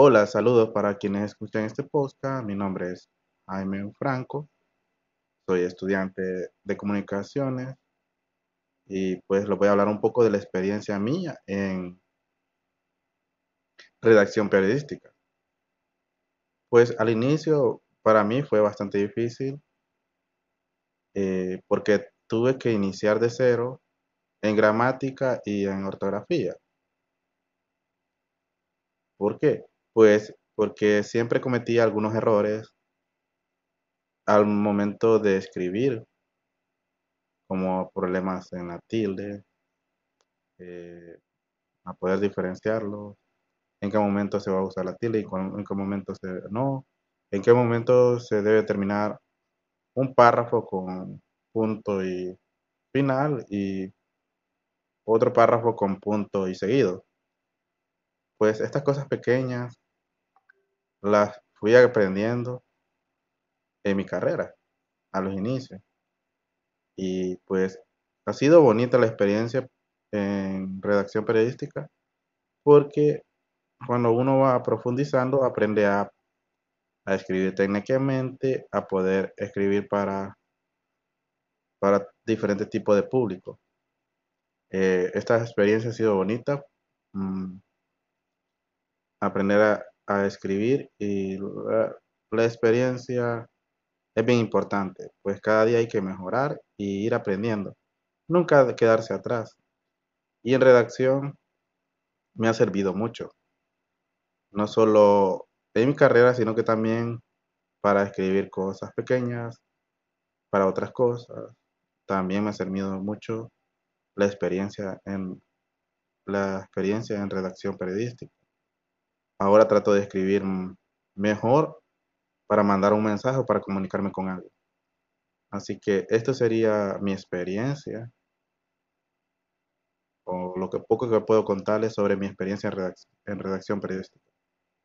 Hola, saludos para quienes escuchan este podcast. Mi nombre es Jaime Franco. Soy estudiante de comunicaciones y pues les voy a hablar un poco de la experiencia mía en redacción periodística. Pues al inicio para mí fue bastante difícil eh, porque tuve que iniciar de cero en gramática y en ortografía. ¿Por qué? Pues porque siempre cometía algunos errores al momento de escribir, como problemas en la tilde, eh, a poder diferenciarlo, en qué momento se va a usar la tilde y en qué momento se no, en qué momento se debe terminar un párrafo con punto y final y otro párrafo con punto y seguido. Pues estas cosas pequeñas las fui aprendiendo en mi carrera, a los inicios. Y pues ha sido bonita la experiencia en redacción periodística porque cuando uno va profundizando aprende a, a escribir técnicamente, a poder escribir para, para diferentes tipos de público. Eh, esta experiencia ha sido bonita. Mm, aprender a, a escribir y la, experiencia es bien importante, pues cada día hay que mejorar y ir aprendiendo, nunca quedarse atrás. Y en redacción me ha servido mucho, no solo en mi carrera, sino que también para escribir cosas pequeñas, para otras cosas. También me ha servido mucho la experiencia en la experiencia en redacción periodística. Ahora trato de escribir mejor para mandar un mensaje o para comunicarme con alguien. Así que esto sería mi experiencia o lo que poco que puedo contarles sobre mi experiencia en redacción, en redacción periodística.